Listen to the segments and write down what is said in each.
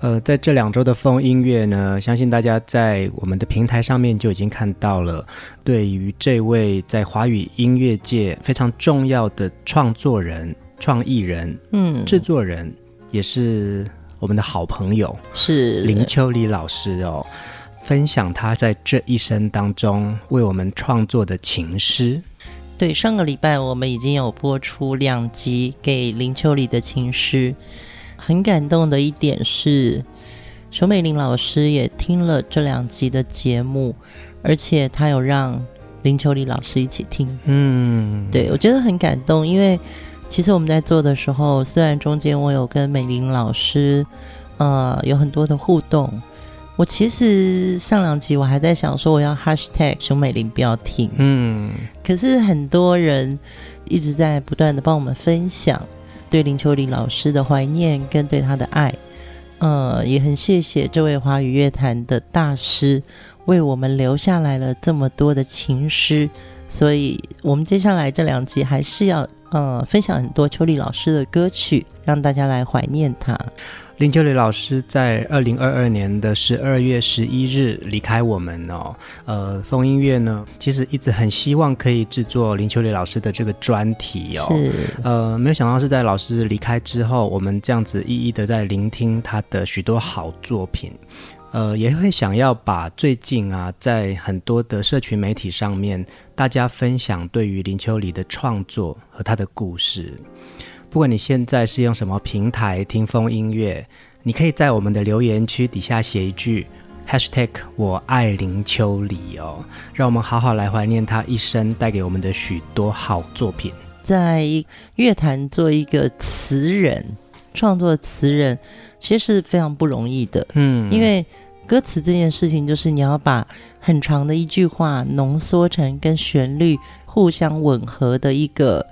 呃，在这两周的风音乐呢，相信大家在我们的平台上面就已经看到了，对于这位在华语音乐界非常重要的创作人、创意人、嗯，制作人，也是我们的好朋友，是林秋离老师哦，分享他在这一生当中为我们创作的情诗。对，上个礼拜我们已经有播出两集给林秋离的情诗。很感动的一点是，熊美玲老师也听了这两集的节目，而且她有让林秋离老师一起听。嗯，对，我觉得很感动，因为其实我们在做的时候，虽然中间我有跟美玲老师，呃，有很多的互动，我其实上两集我还在想说我要 hashtag 熊美玲不要听，嗯，可是很多人一直在不断的帮我们分享。对林秋离老师的怀念跟对他的爱，呃，也很谢谢这位华语乐坛的大师为我们留下来了这么多的情诗，所以我们接下来这两集还是要呃分享很多秋丽老师的歌曲，让大家来怀念他。林秋离老师在二零二二年的十二月十一日离开我们哦。呃，风音乐呢，其实一直很希望可以制作林秋离老师的这个专题哦。是。呃，没有想到是在老师离开之后，我们这样子一一的在聆听他的许多好作品。呃，也会想要把最近啊，在很多的社群媒体上面，大家分享对于林秋离的创作和他的故事。不管你现在是用什么平台听风音乐，你可以在我们的留言区底下写一句 #hashtag 我爱林秋离哦，让我们好好来怀念他一生带给我们的许多好作品。在乐坛做一个词人，创作词人其实是非常不容易的，嗯，因为歌词这件事情就是你要把很长的一句话浓缩成跟旋律互相吻合的一个。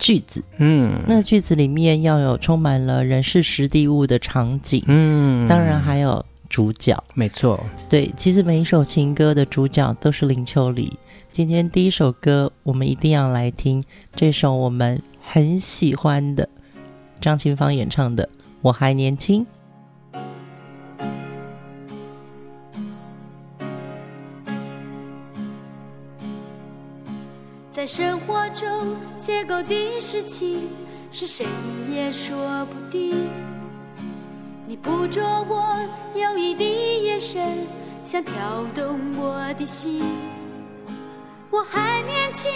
句子，嗯，那句子里面要有充满了人事实地物的场景，嗯，当然还有主角，没错，对，其实每一首情歌的主角都是林秋离。今天第一首歌，我们一定要来听这首我们很喜欢的张清芳演唱的《我还年轻》。在生活中邂逅的事情，是谁也说不定。你捕捉我犹豫的眼神，想挑动我的心。我还年轻，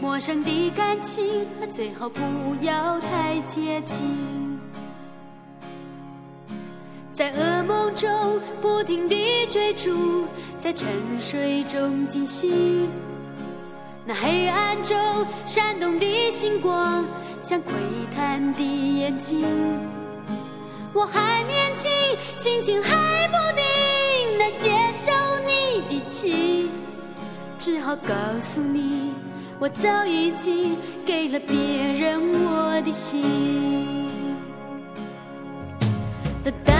陌生的感情，最好不要太接近。在噩梦中不停地追逐，在沉睡中惊醒。那黑暗中闪动的星光，像窥探的眼睛。我还年轻，心情还不定，那接受你的情，只好告诉你，我早已经给了别人我的心。哒哒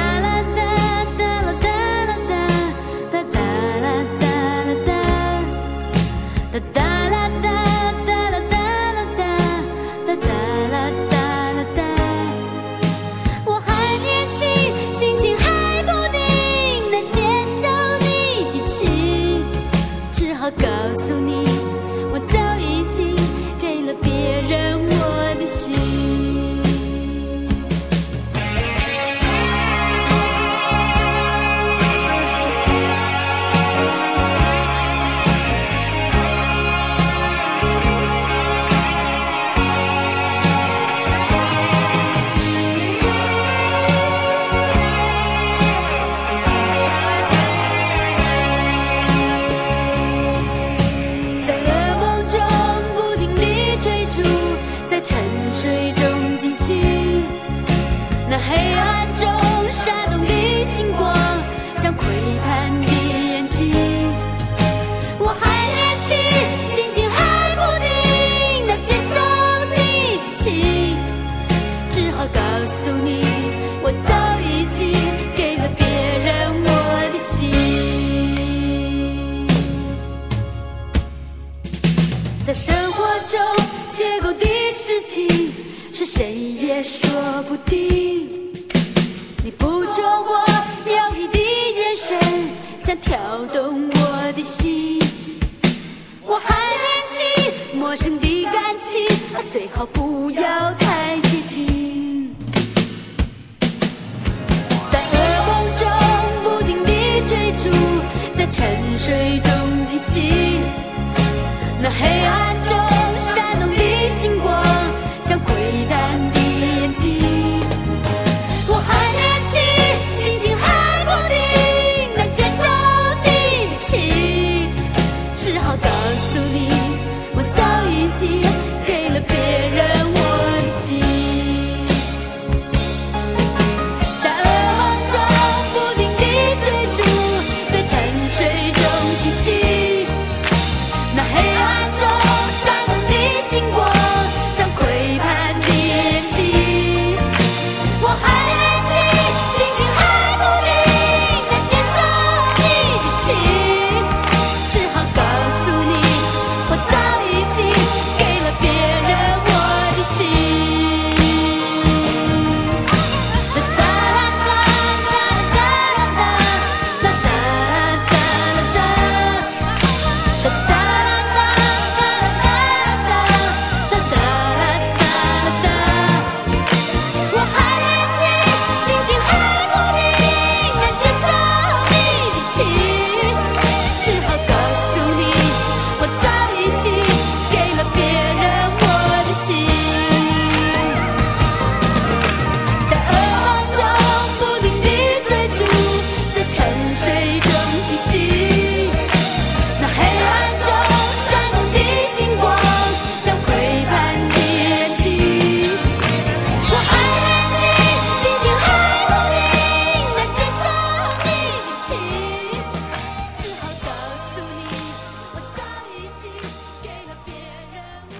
在生活中邂逅的事情，是谁也说不定。你捕捉我留意的眼神，想挑动我的心。我还年轻，陌生的感情，最好不要太接近。在噩梦中不停地追逐，在沉睡中惊醒。那黑暗中闪动的星光，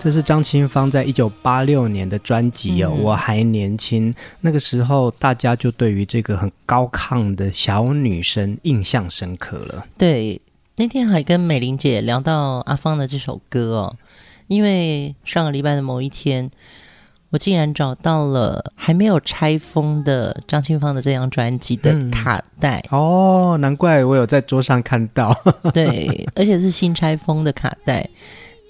这是张清芳在一九八六年的专辑哦，嗯我还年轻。那个时候，大家就对于这个很高亢的小女生印象深刻了。对，那天还跟美玲姐聊到阿芳的这首歌哦，因为上个礼拜的某一天，我竟然找到了还没有拆封的张清芳的这张专辑的卡带，哦，难怪我有在桌上看到。对，而且是新拆封的卡带。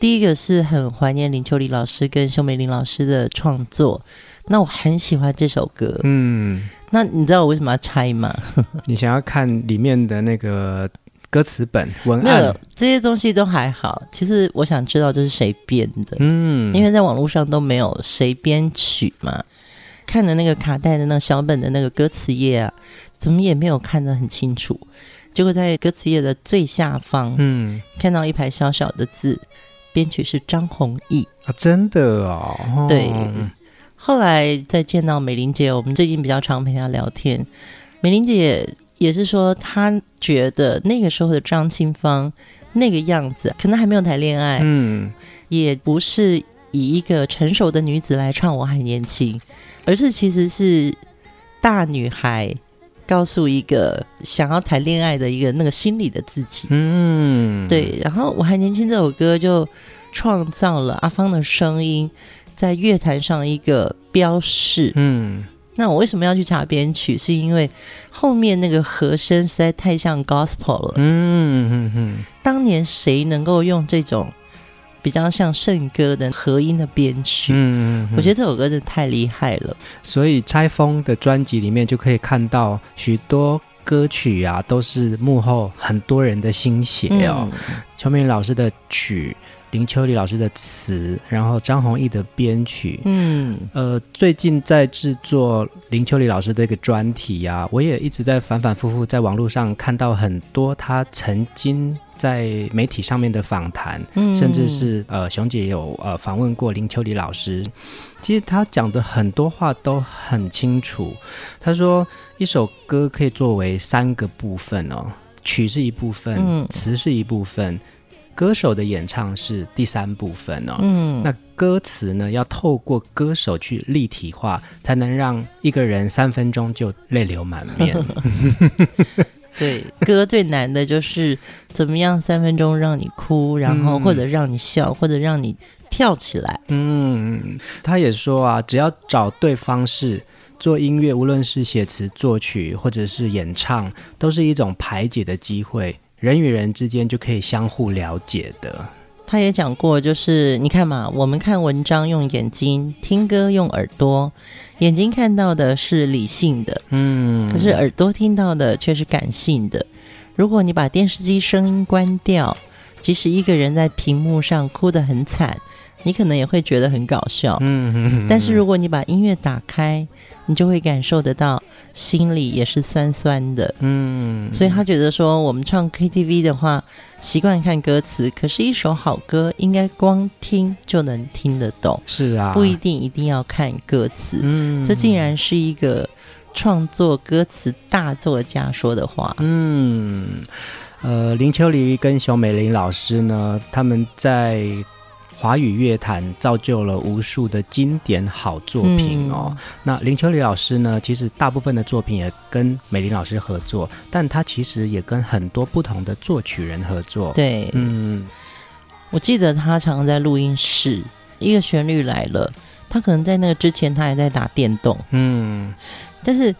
第一个是很怀念林秋离老师跟熊美玲老师的创作，那我很喜欢这首歌。嗯，那你知道我为什么要拆吗？你想要看里面的那个歌词本文没有案？这些东西都还好，其实我想知道这是谁编的。嗯，因为在网络上都没有谁编曲嘛，看的那个卡带的那个小本的那个歌词页啊，怎么也没有看得很清楚。结果在歌词页的最下方，嗯看到一排小小的字，编曲是张弘毅。啊，真的哦，哦对，后来再见到美玲姐，我们最近比较常陪她聊天。美玲姐也是说，她觉得那个时候的张清芳那个样子，可能还没有谈恋爱，嗯也不是以一个成熟的女子来唱《我还年轻》，而是其实是大女孩告诉一个想要谈恋爱的一个那个心理的自己。嗯，对，然后《我还年轻》这首歌就创造了阿芳的声音在乐坛上一个标示。嗯那我为什么要去查编曲？是因为后面那个和声实在太像 gospel 了。嗯嗯嗯当年谁能够用这种比较像圣歌的和音的编曲？嗯，我觉得这首歌真的太厉害了。所以拆封的专辑里面就可以看到许多歌曲啊，都是幕后很多人的心血哦。邱明老师的曲，林秋离老师的词，然后张弘毅的编曲。嗯，呃，最近在制作林秋离老师的一个专题啊，我也一直在反反复复在网络上看到很多他曾经在媒体上面的访谈，嗯甚至是呃熊姐有呃访问过林秋离老师。其实他讲的很多话都很清楚。他说，一首歌可以作为三个部分哦，曲是一部分，嗯词是一部分，歌手的演唱是第三部分哦。嗯，那歌词呢，要透过歌手去立体化，才能让一个人三分钟就泪流满面。对，歌最难的就是怎么样三分钟让你哭，然后或者让你笑，或者让你跳起来。嗯，他也说啊，只要找对方式做音乐，无论是写词、作曲或者是演唱，都是一种排解的机会，人与人之间就可以相互了解的。他也讲过，就是你看嘛，我们看文章用眼睛，听歌用耳朵，眼睛看到的是理性的，嗯，可是耳朵听到的却是感性的。如果你把电视机声音关掉，即使一个人在屏幕上哭得很惨，你可能也会觉得很搞笑，嗯，但是如果你把音乐打开，你就会感受得到，心里也是酸酸的，嗯，所以他觉得说，我们唱 KTV 的话，习惯看歌词，可是，一首好歌应该光听就能听得懂，是啊，不一定一定要看歌词，嗯，这竟然是一个创作歌词大作家说的话，嗯，呃，林秋离跟熊美玲老师呢，他们在。华语乐坛造就了无数的经典好作品哦。嗯、那林秋离老师呢？其实大部分的作品也跟美玲老师合作，但他其实也跟很多不同的作曲人合作。对，嗯，我记得他常常在录音室，一个旋律来了，他可能在那个之前他还在打电动，嗯，但是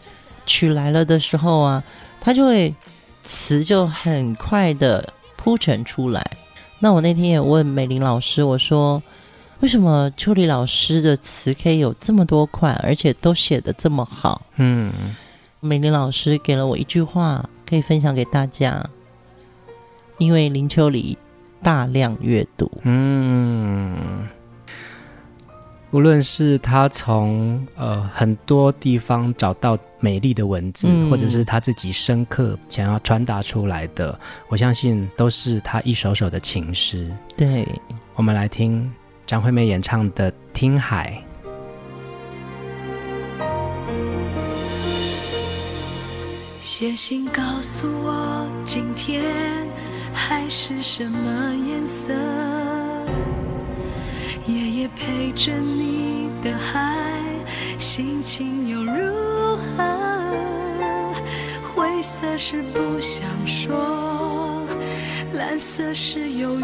曲来了的时候啊，他就会词就很快的铺陈出来。那我那天也问美玲老师，我说：“为什么秋丽老师的词可以有这么多款，而且都写的这么好？”嗯，美玲老师给了我一句话，可以分享给大家。因为林秋离大量阅读。嗯。无论是他从呃很多地方找到美丽的文字，嗯、或者是他自己深刻想要传达出来的，我相信都是他一首首的情诗。对，我们来听张惠妹演唱的《听海》。写信告诉我，今天海是什么颜色？夜夜陪着你的海，心情？灰色是不想说，蓝色是忧郁，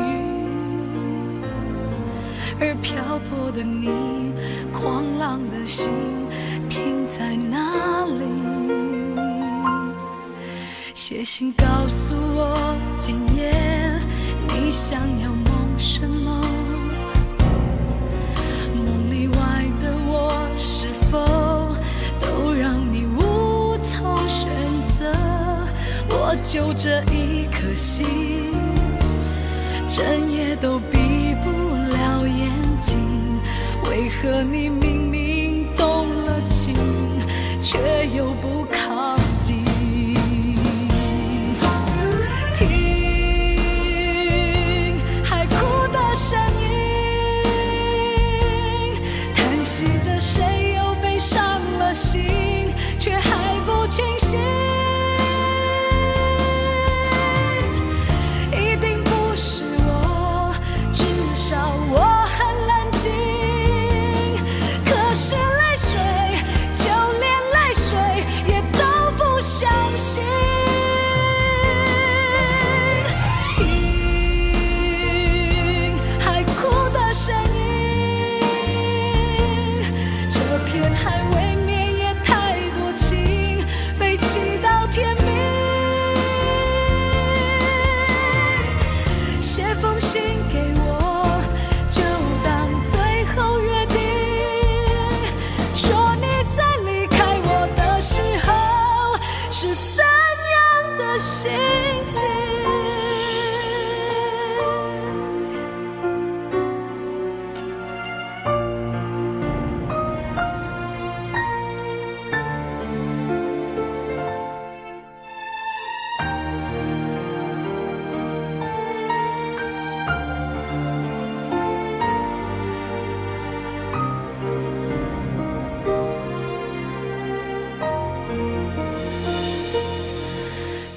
而漂泊的你，狂浪的心停在哪里？写信告诉我，今夜你想要梦什么？就这一颗心，整夜都闭不了眼睛。为何你明明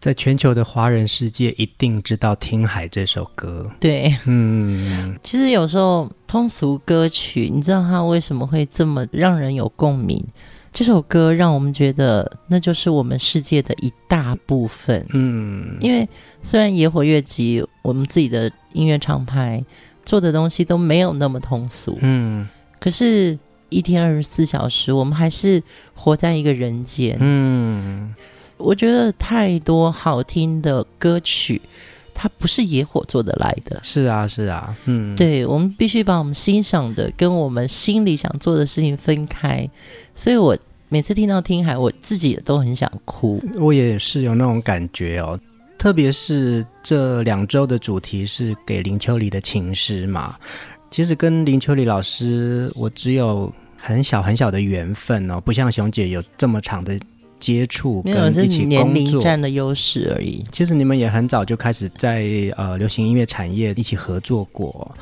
在全球的华人世界，一定知道《听海》这首歌。对，嗯，其实有时候通俗歌曲，你知道它为什么会这么让人有共鸣？这首歌让我们觉得那就是我们世界的一大部分。嗯，因为虽然野火乐集我们自己的音乐厂牌做的东西都没有那么通俗，嗯，可是一天二十四小时，我们还是活在一个人间。嗯。我觉得太多好听的歌曲，它不是野火做得来的。是啊，是啊，嗯，对，我们必须把我们欣赏的跟我们心里想做的事情分开。所以我每次听到《听海》，我自己也都很想哭。我也是有那种感觉哦，特别是这两周的主题是给林秋离的情诗嘛。其实跟林秋离老师，我只有很小很小的缘分哦，不像熊姐有这么长的。接触跟一起工作，年龄占的优势而已。其实你们也很早就开始在呃流行音乐产业一起合作过。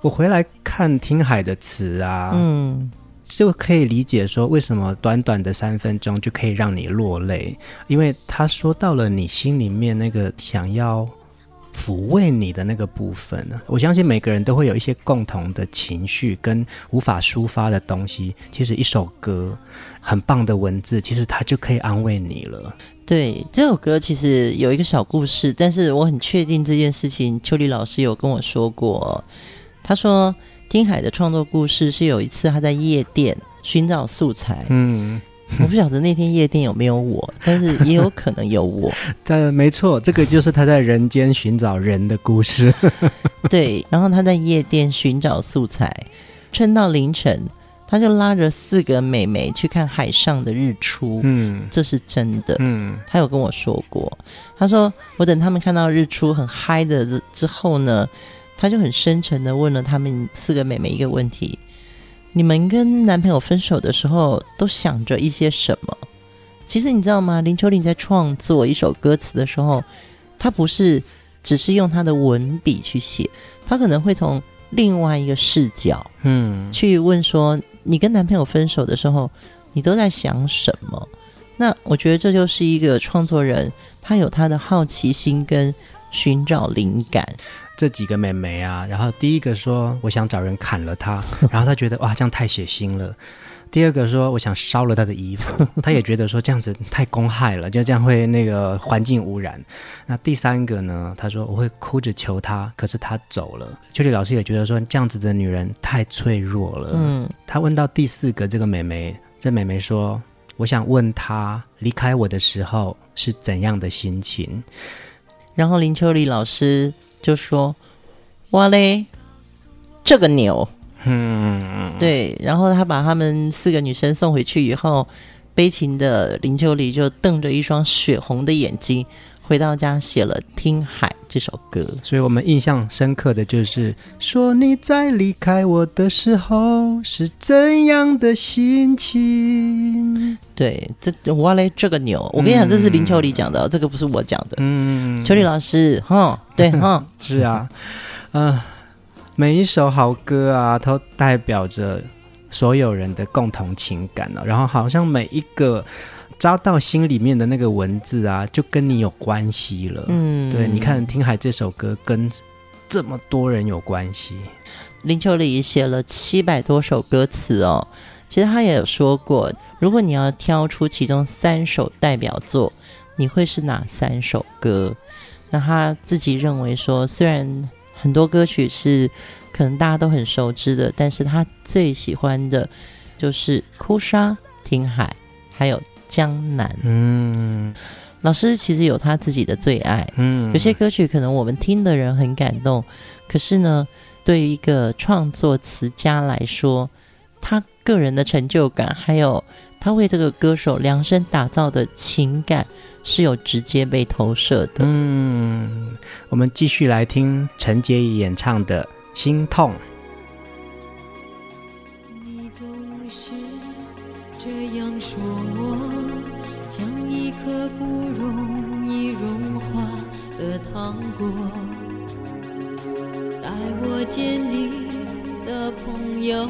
我回来看听海的词啊，嗯，就可以理解说为什么短短的三分钟就可以让你落泪，因为他说到了你心里面那个想要。抚慰你的那个部分呢？我相信每个人都会有一些共同的情绪跟无法抒发的东西。其实一首歌，很棒的文字，其实它就可以安慰你了。对，这首歌其实有一个小故事，但是我很确定这件事情，秋丽老师有跟我说过。他说，听海的创作故事是有一次他在夜店寻找素材，嗯。我不晓得那天夜店有没有我，但是也有可能有我。但没错，这个就是他在人间寻找人的故事。对，然后他在夜店寻找素材，撑到凌晨，他就拉着四个美眉去看海上的日出。嗯，这是真的。嗯，他有跟我说过，他说我等他们看到日出很嗨的之后呢，他就很深沉的问了他们四个美眉一个问题。你们跟男朋友分手的时候都想着一些什么？其实你知道吗？林秋离在创作一首歌词的时候，他不是只是用他的文笔去写，他可能会从另外一个视角，嗯，去问说：你跟男朋友分手的时候，你都在想什么？那我觉得这就是一个创作人，他有他的好奇心跟寻找灵感。这几个妹妹啊，然后第一个说我想找人砍了她，然后她觉得哇这样太血腥了。第二个说我想烧了她的衣服，她也觉得说这样子太公害了，就这样会那个环境污染。那第三个呢，她说我会哭着求她，可是她走了。秋丽老师也觉得说这样子的女人太脆弱了。嗯，他问到第四个这个妹妹，这妹妹说我想问她离开我的时候是怎样的心情。然后林秋丽老师。就说哇嘞，这个牛，嗯，对。然后他把他们四个女生送回去以后，悲情的林秋离就瞪着一双血红的眼睛回到家写了《听海》这首歌。所以我们印象深刻的就是说你在离开我的时候是怎样的心情。对，这我嘞，这个牛，我跟你讲，这是林秋离讲的，嗯、这个不是我讲的。嗯，秋离老师，哈，对，哈，是啊，嗯、呃，每一首好歌啊，都代表着所有人的共同情感呢、啊。然后好像每一个。扎到心里面的那个文字啊，就跟你有关系了。嗯，对，你看《听海》这首歌跟这么多人有关系。林秋离写了七百多首歌词哦，其实他也有说过，如果你要挑出其中三首代表作，你会是哪三首歌？那他自己认为说，虽然很多歌曲是可能大家都很熟知的，但是他最喜欢的就是《哭砂》《听海》，还有。江南，嗯，老师其实有他自己的最爱，嗯，有些歌曲可能我们听的人很感动，可是呢，对于一个创作词家来说，他个人的成就感，还有他为这个歌手量身打造的情感，是有直接被投射的。嗯，我们继续来听陈洁仪演唱的《心痛》。见你的朋友，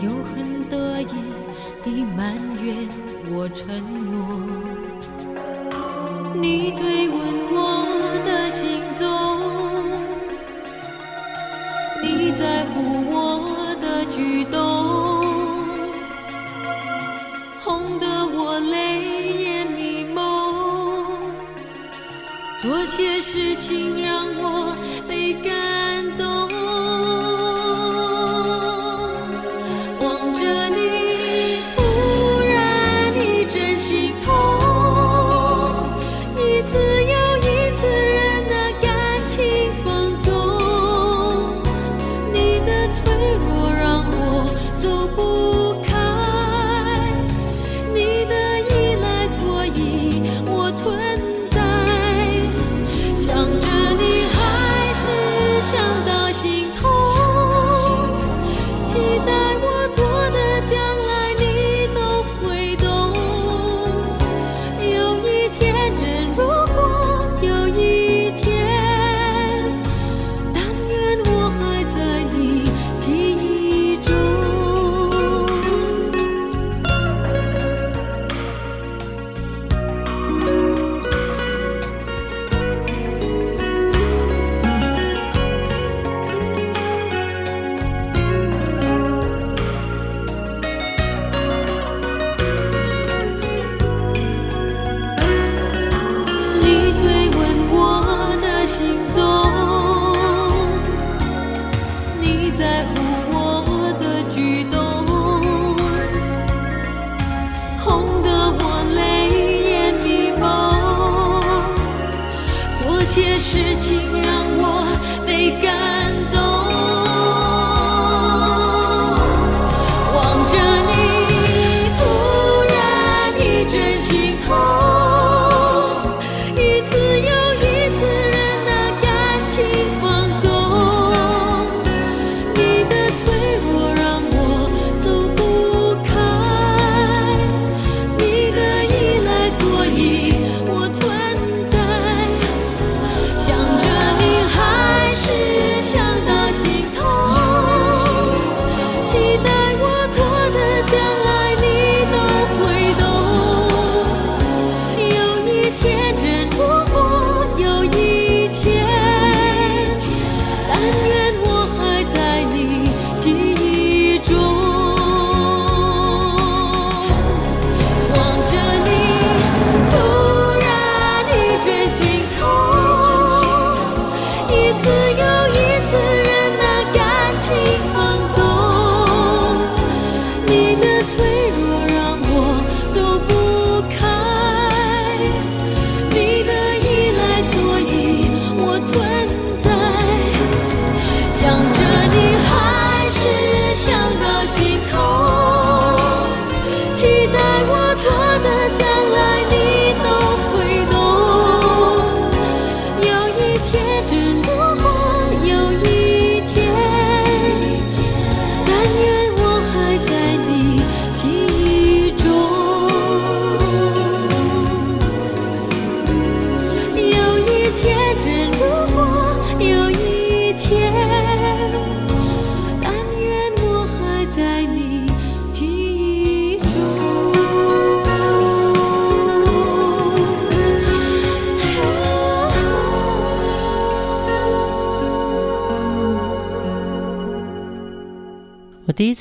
又很得意地埋怨我沉默。你追问我的行踪，你在乎我的举动，哄得我泪眼迷蒙，做些事情让我被感。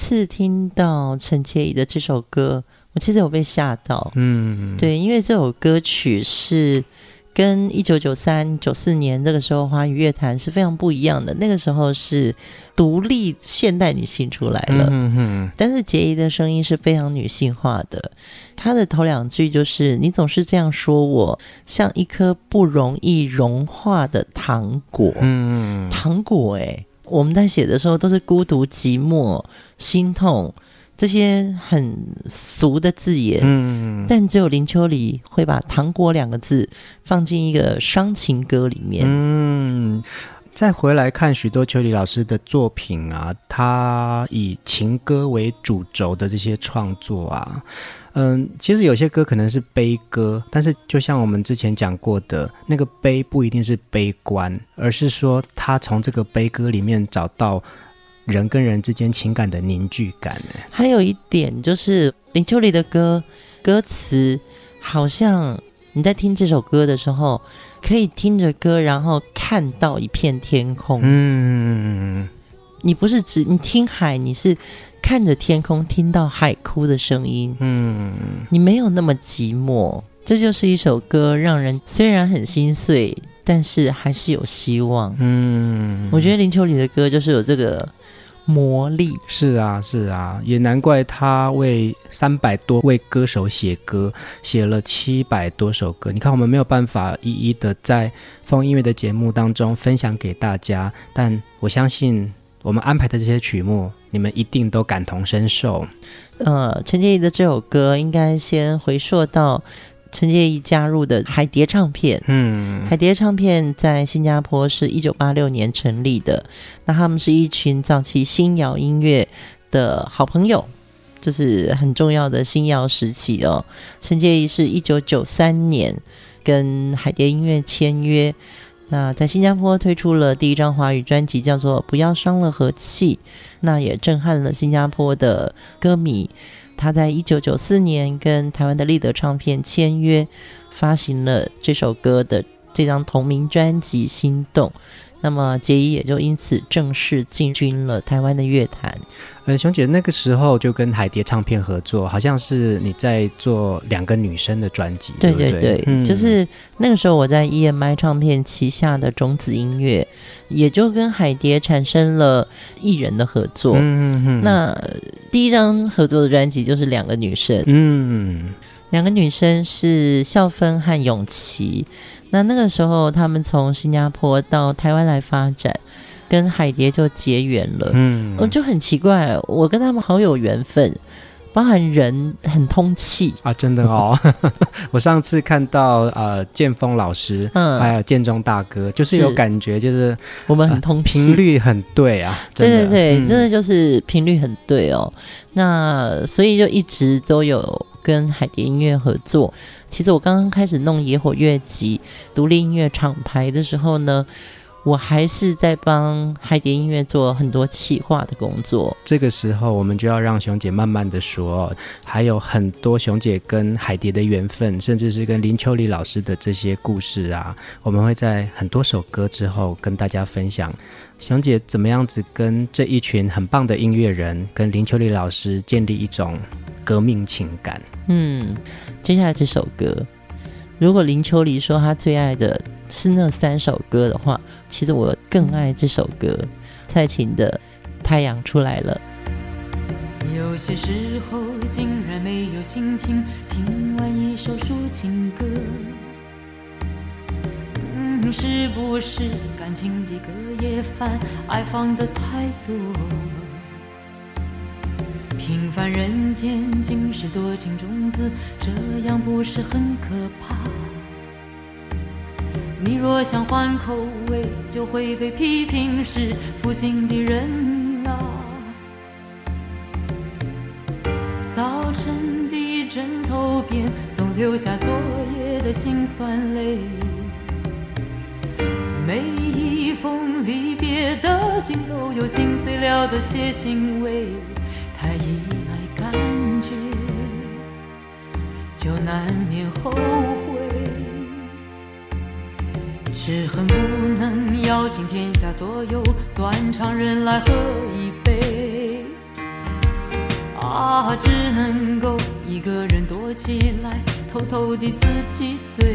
次听到陈洁仪的这首歌，我其实有被吓到。嗯，对，因为这首歌曲是跟一九九三、九四年那个时候华语乐坛是非常不一样的。那个时候是独立现代女性出来了，嗯哼，但是洁仪的声音是非常女性化的。她的头两句就是：“你总是这样说我，像一颗不容易融化的糖果。”嗯，糖果，哎，我们在写的时候都是孤独、寂寞、心痛。这些很俗的字眼，嗯，但只有林秋离会把“糖果”两个字放进一个伤情歌里面。嗯，再回来看许多秋里老师的作品啊，他以情歌为主轴的这些创作啊，嗯，其实有些歌可能是悲歌，但是就像我们之前讲过的，那个悲不一定是悲观，而是说他从这个悲歌里面找到。人跟人之间情感的凝聚感？还有一点就是林秋离的歌歌词，好像你在听这首歌的时候，可以听着歌，然后看到一片天空。嗯，你不是只你听海，你是看着天空，听到海哭的声音。嗯，你没有那么寂寞。这就是一首歌，让人虽然很心碎，但是还是有希望。嗯，我觉得林秋离的歌就是有这个。魔力是啊，是啊，也难怪他为三百多位歌手写歌，写了七百多首歌。你看，我们没有办法一一的在放音乐的节目当中分享给大家，但我相信我们安排的这些曲目，你们一定都感同身受。呃，陈洁仪的这首歌，应该先回溯到。陈洁仪加入的海蝶唱片，嗯，海蝶唱片在新加坡是一九八六年成立的。那他们是一群早期新谣音乐的好朋友，就是很重要的新谣时期哦。陈洁仪是一九九三年跟海蝶音乐签约，那在新加坡推出了第一张华语专辑，叫做《不要伤了和气》，那也震撼了新加坡的歌迷。他在一九九四年跟台湾的立德唱片签约，发行了这首歌的这张同名专辑《心动》。那么杰伊也就因此正式进军了台湾的乐坛。呃，熊姐那个时候就跟海蝶唱片合作，好像是你在做两个女生的专辑，对对对，对对嗯、就是那个时候我在 EMI 唱片旗下的种子音乐，也就跟海蝶产生了艺人的合作。嗯嗯嗯。那第一张合作的专辑就是两个女生，嗯，两个女生是孝芬和永琪。那那个时候，他们从新加坡到台湾来发展，跟海蝶就结缘了。嗯，我就很奇怪，我跟他们好有缘分，包含人很通气啊，真的哦。我上次看到呃建峰老师，嗯，还有建中大哥，就是有感觉，就是，是我们很通气，频率很对啊。对对对，嗯、真的就是频率很对哦。那所以就一直都有跟海蝶音乐合作。其实我刚刚开始弄野火乐集独立音乐厂牌的时候呢，我还是在帮海蝶音乐做很多企划的工作。这个时候，我们就要让熊姐慢慢的说，还有很多熊姐跟海蝶的缘分，甚至是跟林秋离老师的这些故事啊，我们会在很多首歌之后跟大家分享。熊姐怎么样子跟这一群很棒的音乐人，跟林秋离老师建立一种革命情感？嗯。接下来这首歌，如果林秋离说他最爱的是那三首歌的话，其实我更爱这首歌，蔡琴的《太阳出来了》。有些时候竟然没有心情听完一首抒情歌，嗯，是不是感情的歌也烦，爱放的太多？平凡人间尽是多情种子，这样不是很可怕？你若想换口味，就会被批评是负心的人啊！早晨的枕头边总留下昨夜的辛酸泪，每一封离别的信都有心碎了的些欣慰。难免后悔。只恨不能邀请天下所有断肠人来喝一杯。啊，只能够一个人躲起来，偷偷地自己醉。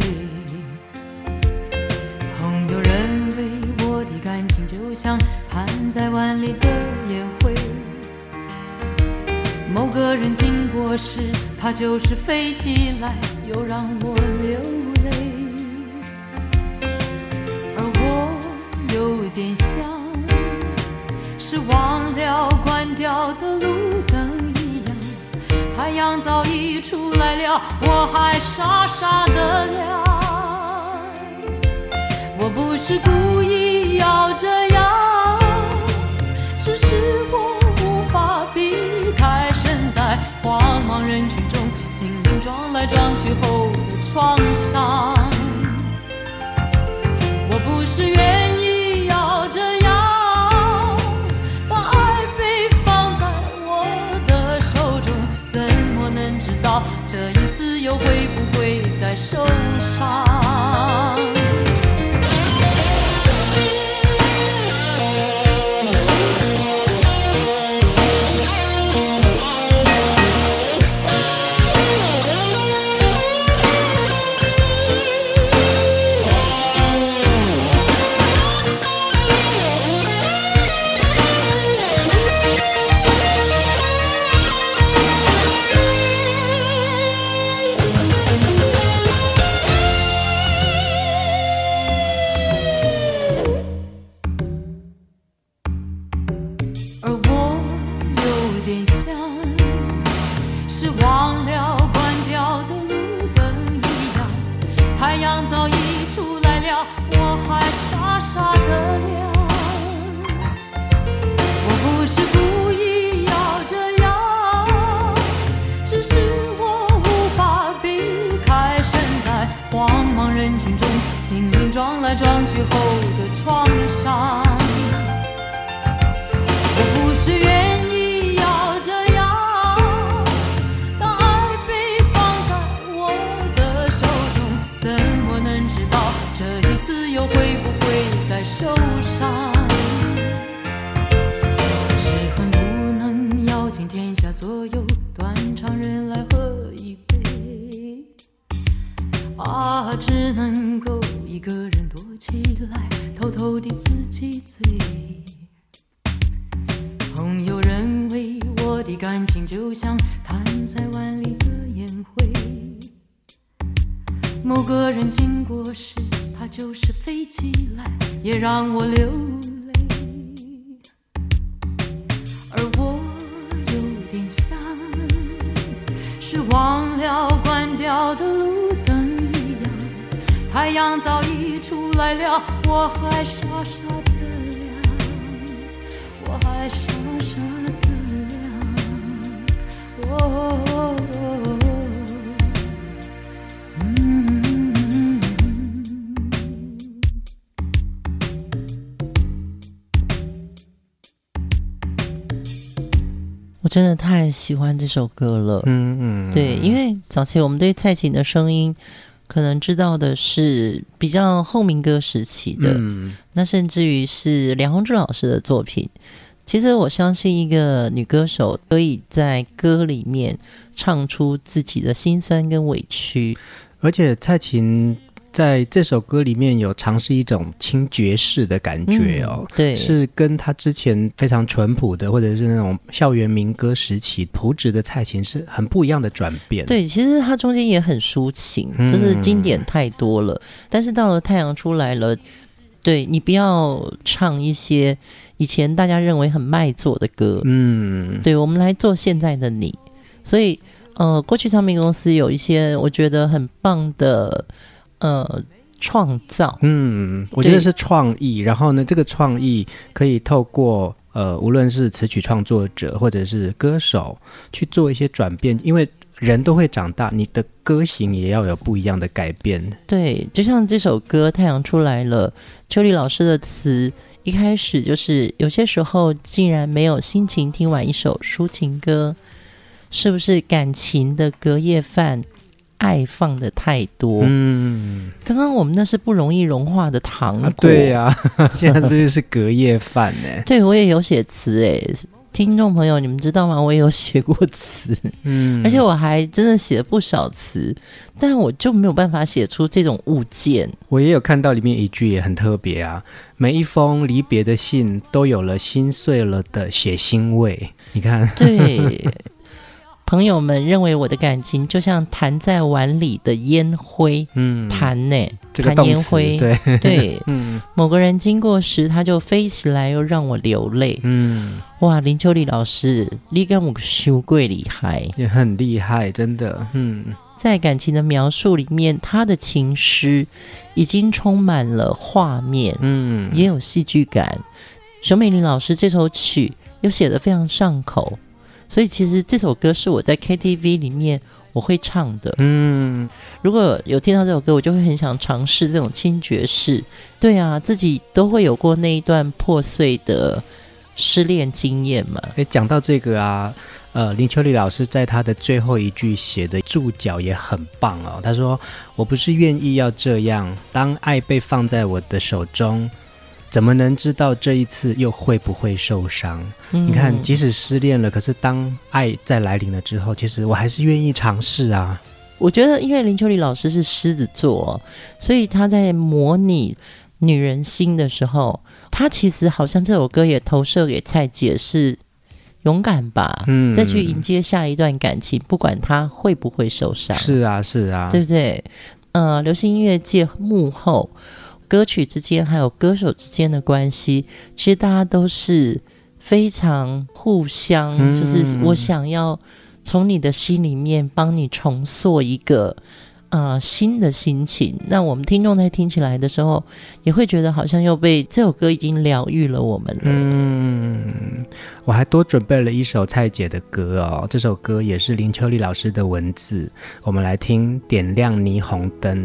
朋友认为我的感情就像盘在碗里的烟灰，某个人经过时，他就是飞起来，又让我流泪。而我有点像是忘了关掉的路灯一样。太阳早已出来了，我还傻傻的亮。我不是故意要这样，只是我无法避开身在茫茫人群，来撞去后的创伤我不是愿意要这样把爱被放在我的手中怎么能知道这一次又会不会再受伤？我的路灯一样，太阳早已出来了，我还傻傻的亮，我还傻傻的亮，哦。真的太喜欢这首歌了，嗯嗯，对，因为早期我们对蔡琴的声音可能知道的是比较后民歌时期的，嗯，那甚至于是梁鸿志老师的作品。其实我相信，一个女歌手可以在歌里面唱出自己的辛酸跟委屈，而且蔡琴。在这首歌里面有尝试一种轻爵士的感觉哦，嗯、对，是跟他之前非常淳朴的，或者是那种校园民歌时期朴质的蔡琴是很不一样的转变。对，其实他中间也很抒情，就是经典太多了。嗯、但是到了太阳出来了，对，你不要唱一些以前大家认为很卖座的歌，嗯，对，我们来做现在的你。所以，呃，过去唱片公司有一些我觉得很棒的。呃，创造，嗯，我觉得是创意。然后呢，这个创意可以透过呃，无论是词曲创作者或者是歌手去做一些转变，因为人都会长大，你的歌型也要有不一样的改变。对，就像这首歌《太阳出来了》，秋丽老师的词一开始就是有些时候竟然没有心情听完一首抒情歌，是不是感情的隔夜饭？爱放的太多，嗯，刚刚我们那是不容易融化的糖果，啊对呀、啊，现在这就是隔夜饭呢。对，我也有写词哎，听众朋友，你们知道吗？我也有写过词，嗯，而且我还真的写了不少词，但我就没有办法写出这种物件。我也有看到里面一句也很特别啊，每一封离别的信都有了心碎了的血腥味。你看，对。朋友们认为我的感情就像弹在碗里的烟灰，嗯，弹呢、欸，弹烟灰，对。对，嗯，某个人经过时，他就飞起来，又让我流泪，嗯，哇，林秋离老师，你跟我修贵厉害，也很厉害，真的，嗯，在感情的描述里面，他的情诗已经充满了画面，嗯，也有戏剧感。熊美玲老师这首曲又写得非常上口。所以其实这首歌是我在 KTV 里面我会唱的。嗯，如果有听到这首歌，我就会很想尝试这种轻爵士。对啊，自己都会有过那一段破碎的失恋经验嘛。诶，讲到这个啊，呃，林秋离老师在他的最后一句写的注脚也很棒哦。他说：“我不是愿意要这样，当爱被放在我的手中。”怎么能知道这一次又会不会受伤？嗯、你看，即使失恋了，可是当爱再来临了之后，其实我还是愿意尝试啊。我觉得，因为林秋离老师是狮子座，所以他在模拟女人心的时候，他其实好像这首歌也投射给蔡姐是勇敢吧，嗯，再去迎接下一段感情，不管他会不会受伤。是啊，是啊，对不对？呃，流行音乐界幕后。歌曲之间还有歌手之间的关系，其实大家都是非常互相，嗯、就是我想要从你的心里面帮你重塑一个呃新的心情。那我们听众在听起来的时候，也会觉得好像又被这首歌已经疗愈了我们了。嗯，我还多准备了一首蔡姐的歌哦，这首歌也是林秋离老师的文字，我们来听《点亮霓虹灯》。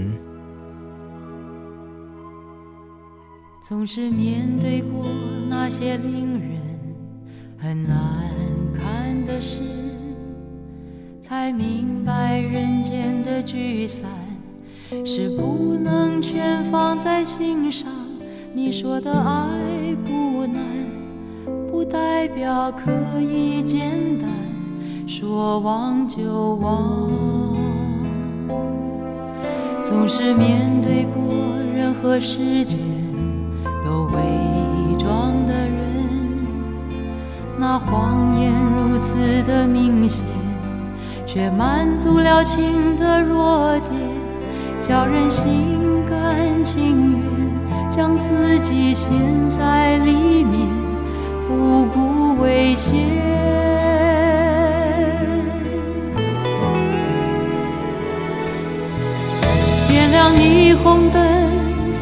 总是面对过那些令人很难看的事，才明白人间的聚散是不能全放在心上。你说的爱不难，不代表可以简单，说忘就忘。总是面对过任何时间。有伪装的人，那谎言如此的明显，却满足了情的弱点，叫人心甘情愿将自己陷在里面，不顾危险。点亮霓虹灯。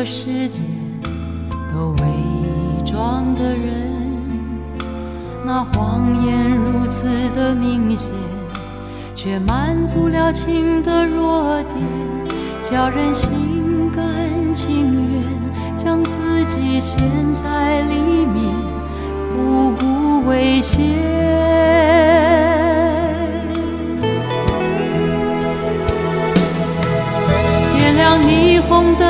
任何时间都伪装的人，那谎言如此的明显，却满足了情的弱点，叫人心甘情愿将自己陷在里面，不顾危险。点亮霓虹灯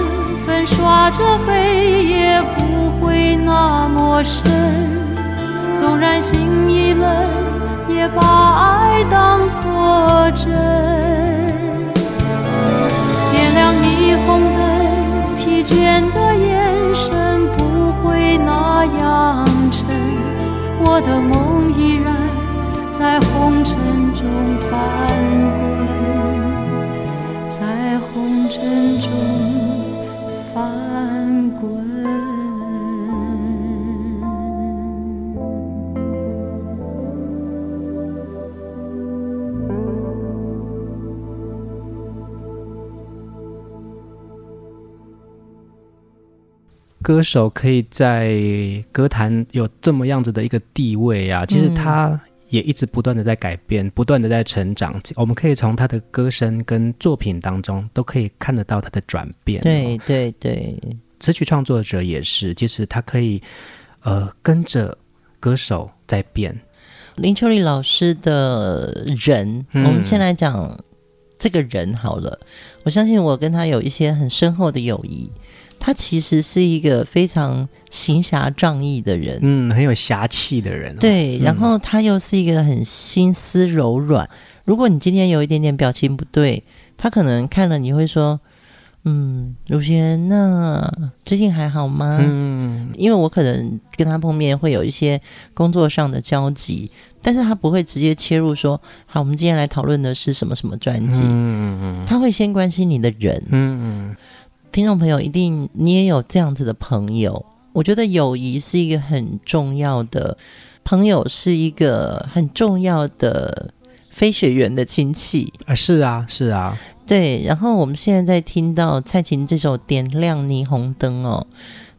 粉刷着黑夜，不会那么深。纵然心已冷，也把爱当作真。点亮霓虹灯，疲倦的眼神不会那样沉。我的梦依然在红尘中翻滚，在红尘中翻滚。歌手可以在歌坛有这么样子的一个地位啊，其实他也一直不断的在改变，不断的在成长。我们可以从他的歌声跟作品当中都可以看得到他的转变。对对对，词曲创作者也是，其实他可以呃跟着歌手在变。林秋离老师的人，嗯、我们先来讲这个人好了。我相信我跟他有一些很深厚的友谊。他其实是一个非常行侠仗义的人，嗯，很有侠气的人。对，然后他又是一个很心思柔软。如果你今天有一点点表情不对，他可能看了你会说：“嗯，如弦，那最近还好吗？”嗯，因为我可能跟他碰面会有一些工作上的交集，但是他不会直接切入说：“好，我们今天来讨论的是什么什么专辑。”嗯嗯嗯，他会先关心你的人。嗯嗯。听众朋友，一定你也有这样子的朋友。我觉得友谊是一个很重要的，朋友是一个很重要的非血缘的亲戚啊。是啊，是啊，对。然后我们现在在听到蔡琴这首《点亮霓虹灯》哦，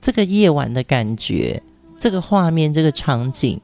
这个夜晚的感觉，这个画面，这个场景，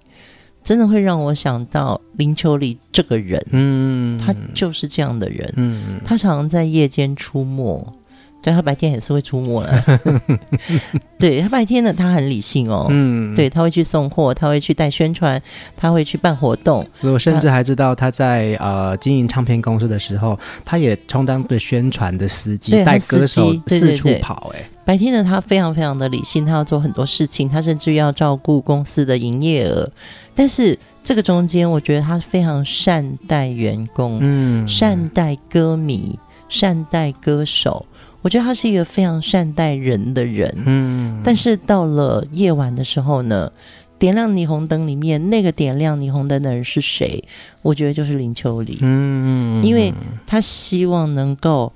真的会让我想到林秋离这个人。嗯，他就是这样的人。嗯，他常常在夜间出没。对，他白天也是会出没的，对，他白天呢，他很理性哦，嗯，对，他会去送货，他会去带宣传，他会去办活动。我甚至还知道他在呃经营唱片公司的时候，他也充当的宣传的司机，带歌手四处跑。哎，白天的他非常非常的理性，他要做很多事情，他甚至要照顾公司的营业额。但是这个中间，我觉得他非常善待员工，嗯，善待歌迷，善待歌手。我觉得他是一个非常善待人的人，嗯。但是到了夜晚的时候呢，点亮霓虹灯里面那个点亮霓虹灯的人是谁？我觉得就是林秋离，嗯。因为他希望能够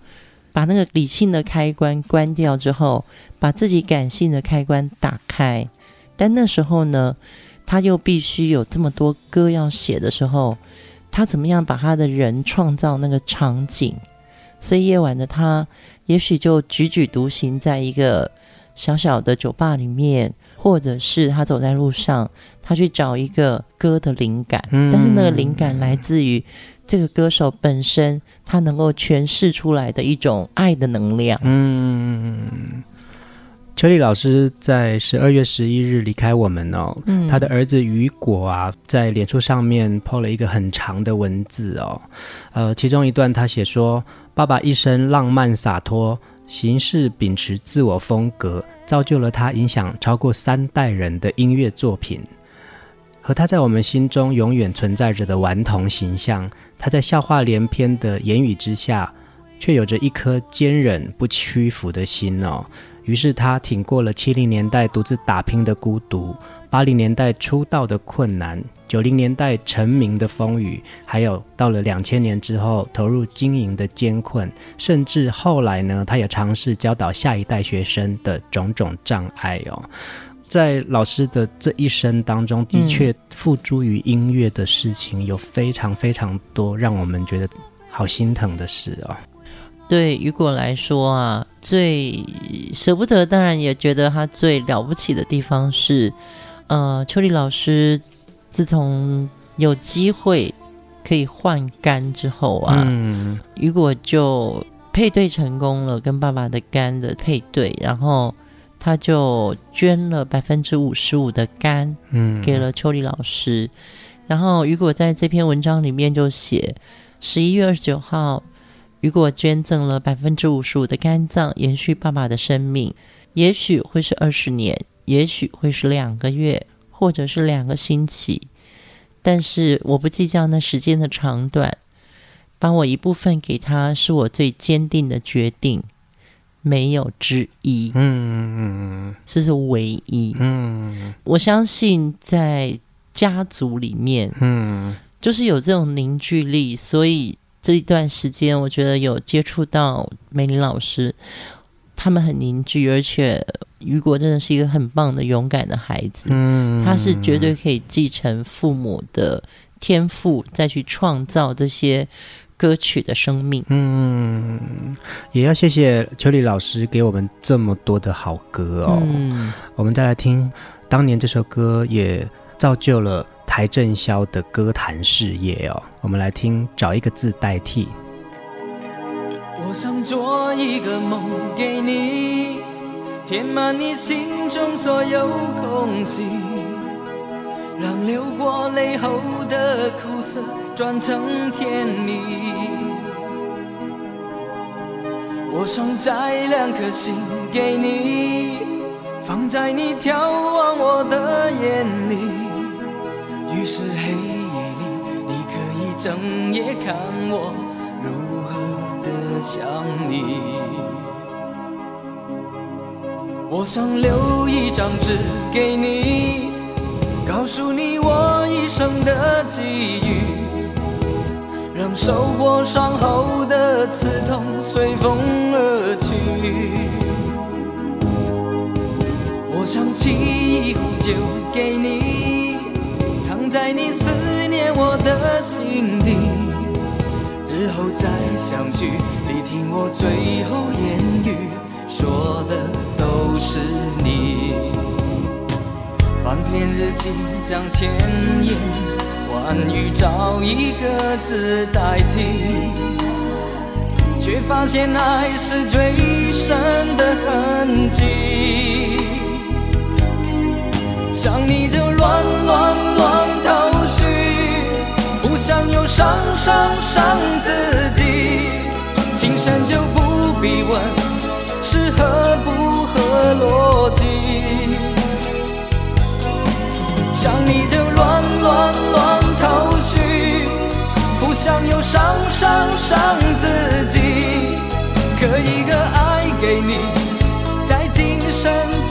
把那个理性的开关关掉之后，把自己感性的开关打开。但那时候呢，他又必须有这么多歌要写的时候，他怎么样把他的人创造那个场景？所以夜晚的他。也许就踽踽独行在一个小小的酒吧里面，或者是他走在路上，他去找一个歌的灵感，嗯、但是那个灵感来自于这个歌手本身，他能够诠释出来的一种爱的能量。嗯，秋丽老师在十二月十一日离开我们哦，嗯、他的儿子雨果啊，在脸书上面 po 了一个很长的文字哦，呃，其中一段他写说。爸爸一生浪漫洒脱，行事秉持自我风格，造就了他影响超过三代人的音乐作品。和他在我们心中永远存在着的顽童形象，他在笑话连篇的言语之下，却有着一颗坚韧不屈服的心哦。于是他挺过了七零年代独自打拼的孤独，八零年代出道的困难。九零年代成名的风雨，还有到了两千年之后投入经营的艰困，甚至后来呢，他也尝试教导下一代学生的种种障碍哦。在老师的这一生当中，的确付诸于音乐的事情有非常非常多，让我们觉得好心疼的事哦。对雨果来说啊，最舍不得，当然也觉得他最了不起的地方是，呃，秋丽老师。自从有机会可以换肝之后啊，嗯，雨果就配对成功了，跟爸爸的肝的配对，然后他就捐了百分之五十五的肝，嗯，给了秋丽老师。然后雨果在这篇文章里面就写，十一月二十九号，雨果捐赠了百分之五十五的肝脏，延续爸爸的生命。也许会是二十年，也许会是两个月，或者是两个星期，但是我不计较那时间的长短。把我一部分给他，是我最坚定的决定，没有之一。嗯嗯嗯，这是唯一。嗯，我相信在家族里面，嗯，就是有这种凝聚力，所以这一段时间，我觉得有接触到美玲老师，他们很凝聚，而且雨果真的是一个很棒的、勇敢的孩子。嗯，他是绝对可以继承父母的天赋，再去创造这些。歌曲的生命，嗯，也要谢谢邱丽老师给我们这么多的好歌哦。嗯，我们再来听，当年这首歌也造就了邰正宵的歌坛事业哦。我们来听，找一个字代替。我想做一个梦给你，填满你心中所有空隙，让流过泪后的苦涩。转成甜蜜，我想摘两颗心给你，放在你眺望我的眼里。于是黑夜里，你可以整夜看我如何的想你。我想留一张纸给你，告诉你我一生的际遇。让受过伤后的刺痛随风而去。我想沏一壶酒给你，藏在你思念我的心底。日后再相聚，你听我最后言语，说的不是你。翻篇日记，将千言。万语找一个字代替，却发现爱是最深的痕迹。想你就乱乱乱头绪，不想又伤伤伤自己。情深就不必问是合和逻辑。想你就乱乱乱。头绪，不想又伤伤伤自己，刻一个爱给你，在今生。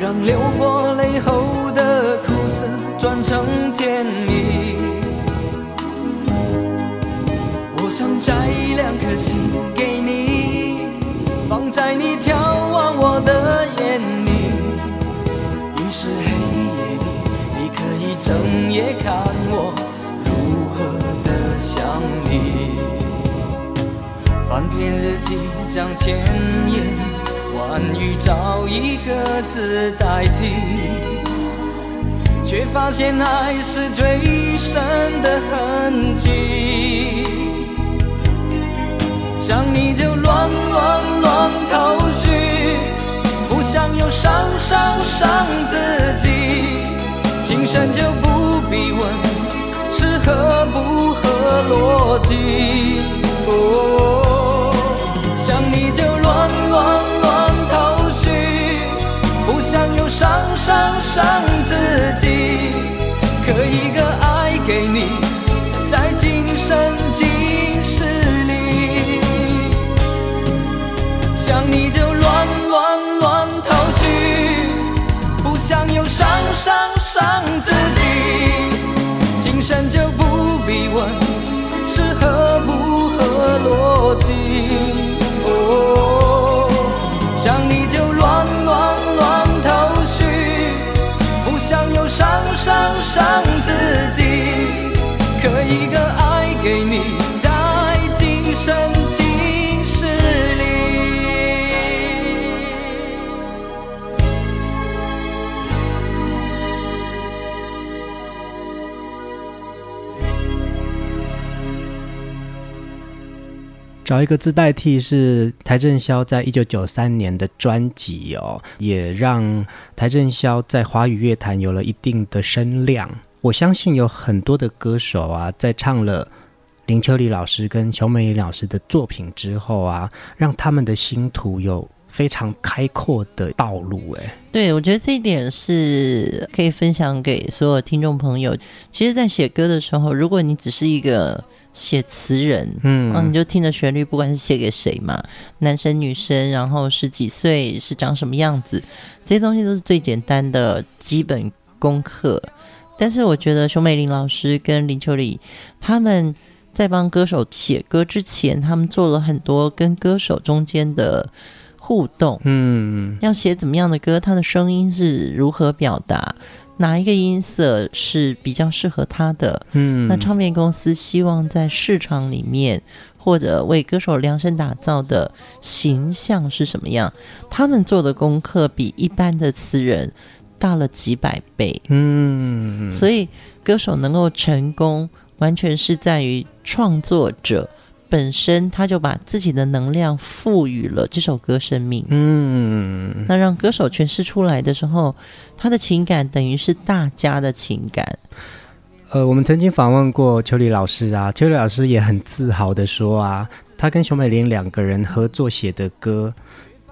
让流过泪后的苦涩转成甜蜜。我想摘两颗星给你，放在你眺望我的眼里。于是黑夜里，你可以整夜看我如何的。想你，翻篇日记，将千言关于找一个字代替，却发现爱是最深的痕迹。想你就乱乱乱头绪，不想又伤伤伤自己，情深就不必问是。合不合逻辑？哦，伤自己，在今生今世里找一个字代替是邰正宵在一九九三年的专辑哦也让邰正宵在华语乐坛有了一定的声量。我相信有很多的歌手啊在唱了林秋离老师跟熊美玲老师的作品之后啊，让他们的星途有非常开阔的道路。哎，对，我觉得这一点是可以分享给所有听众朋友。其实，在写歌的时候，如果你只是一个写词人，嗯，然后你就听着旋律，不管是写给谁嘛，男生女生，然后十几岁是长什么样子，这些东西都是最简单的基本功课。但是我觉得熊美玲老师跟林秋离他们在帮歌手写歌之前，他们做了很多跟歌手中间的互动，嗯，要写怎么样的歌，他的声音是如何表达。哪一个音色是比较适合他的？嗯，那唱片公司希望在市场里面或者为歌手量身打造的形象是什么样？他们做的功课比一般的词人大了几百倍。嗯，所以歌手能够成功，完全是在于创作者。本身他就把自己的能量赋予了这首歌生命，嗯，那让歌手诠释出来的时候，他的情感等于是大家的情感。呃，我们曾经访问过秋离老师啊，秋离老师也很自豪的说啊，他跟熊美玲两个人合作写的歌。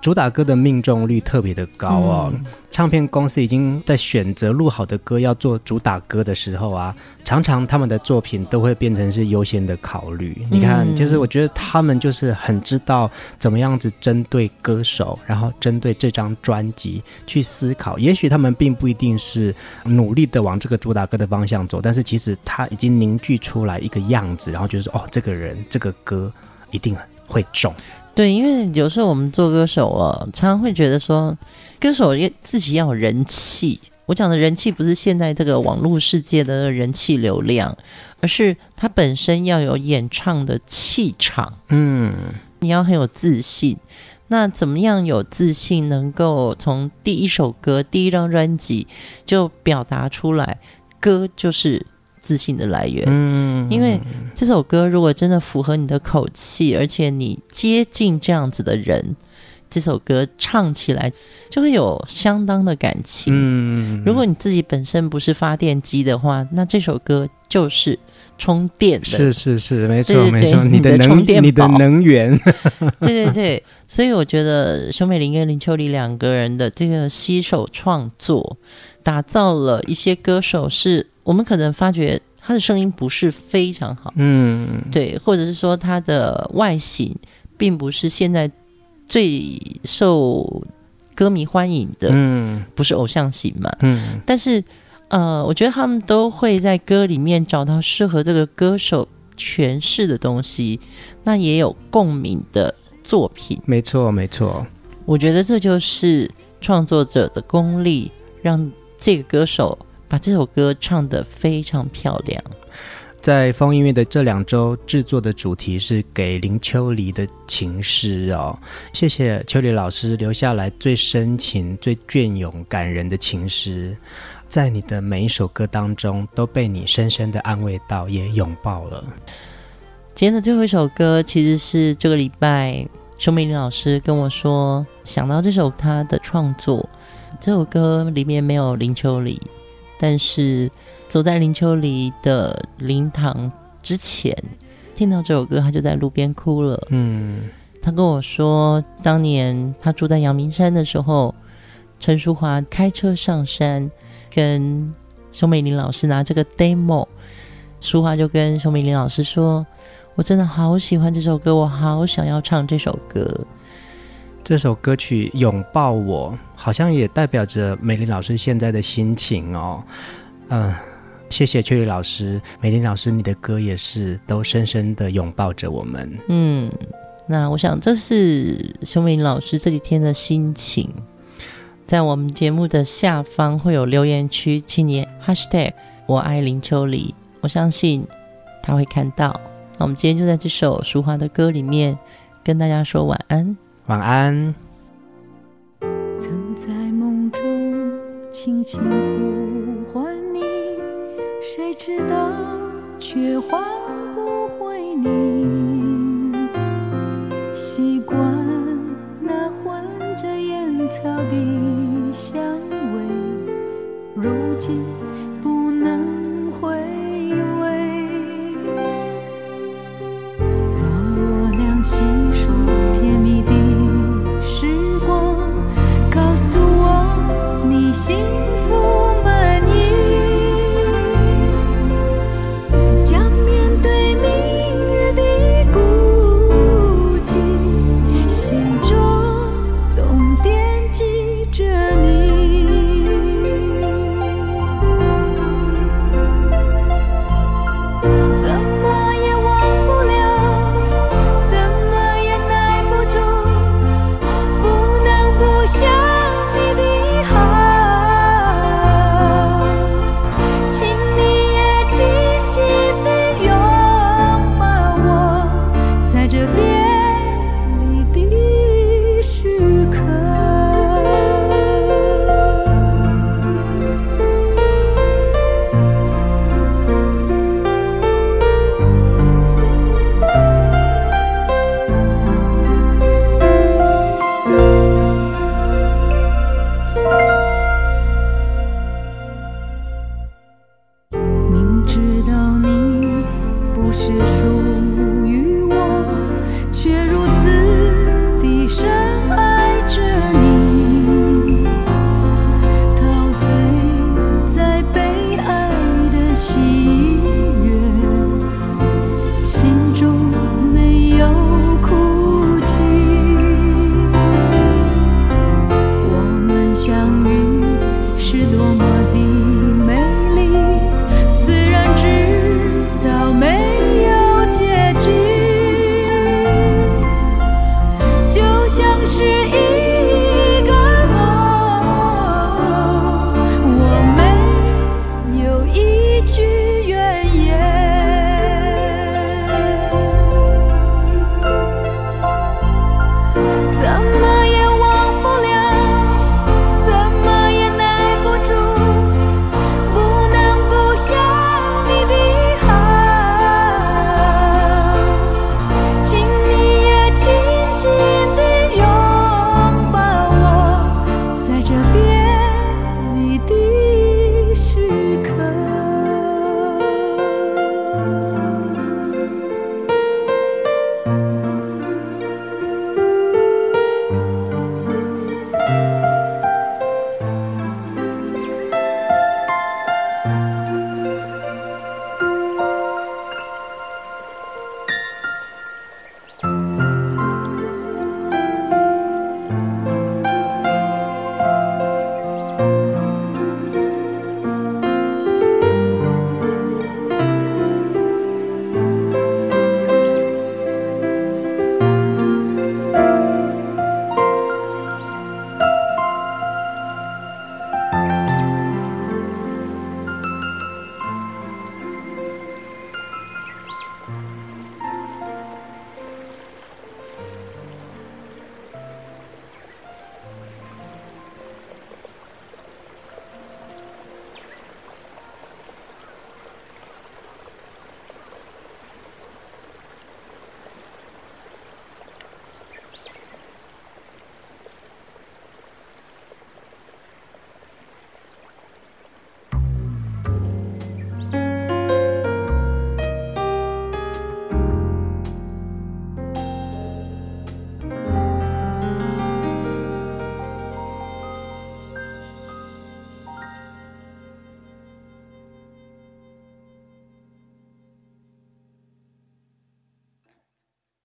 主打歌的命中率特别的高哦，嗯、唱片公司已经在选择录好的歌要做主打歌的时候啊，常常他们的作品都会变成是优先的考虑。嗯、你看，就是我觉得他们就是很知道怎么样子针对歌手，然后针对这张专辑去思考。也许他们并不一定是努力的往这个主打歌的方向走，但是其实他已经凝聚出来一个样子，然后就是说哦，这个人这个歌一定会中。对，因为有时候我们做歌手哦，常常会觉得说，歌手要自己要有人气。我讲的人气不是现在这个网络世界的人气流量，而是他本身要有演唱的气场。嗯，你要很有自信。那怎么样有自信，能够从第一首歌、第一张专辑就表达出来？歌就是。自信的来源，嗯，因为这首歌如果真的符合你的口气，而且你接近这样子的人，这首歌唱起来就会有相当的感情。嗯，如果你自己本身不是发电机的话，那这首歌就是充电的。是是是，没错没错，你的能你的能源。对对对，所以我觉得熊美玲跟林秋离两个人的这个携手创作，打造了一些歌手是。我们可能发觉他的声音不是非常好，嗯，对，或者是说他的外形并不是现在最受歌迷欢迎的，嗯，不是偶像型嘛，嗯，但是呃，我觉得他们都会在歌里面找到适合这个歌手诠释的东西，那也有共鸣的作品，没错，没错，我觉得这就是创作者的功力，让这个歌手。把这首歌唱得非常漂亮。在风音乐的这两周制作的主题是给林秋离的情诗哦，谢谢秋离老师留下来最深情、最隽永、感人的情诗，在你的每一首歌当中都被你深深的安慰到，也拥抱了。今天的最后一首歌其实是这个礼拜熊美玲老师跟我说，想到这首他的创作，这首歌里面没有林秋离。但是走在林秋离的灵堂之前，听到这首歌，他就在路边哭了。嗯，他跟我说，当年他住在阳明山的时候，陈淑华开车上山，跟熊美玲老师拿这个 demo，淑华就跟熊美玲老师说：“我真的好喜欢这首歌，我好想要唱这首歌。”这首歌曲《拥抱我》好像也代表着美玲老师现在的心情哦。嗯，谢谢秋离老师，美玲老师，你的歌也是都深深的拥抱着我们。嗯，那我想这是熊美玲老师这几天的心情。在我们节目的下方会有留言区，请你 hashtag 我爱林秋离，我相信他会看到。那我们今天就在这首淑樺的歌里面跟大家说晚安。晚安。曾在梦中轻轻呼唤你，谁知道却换不回你。习惯那混着烟草的香味，如今。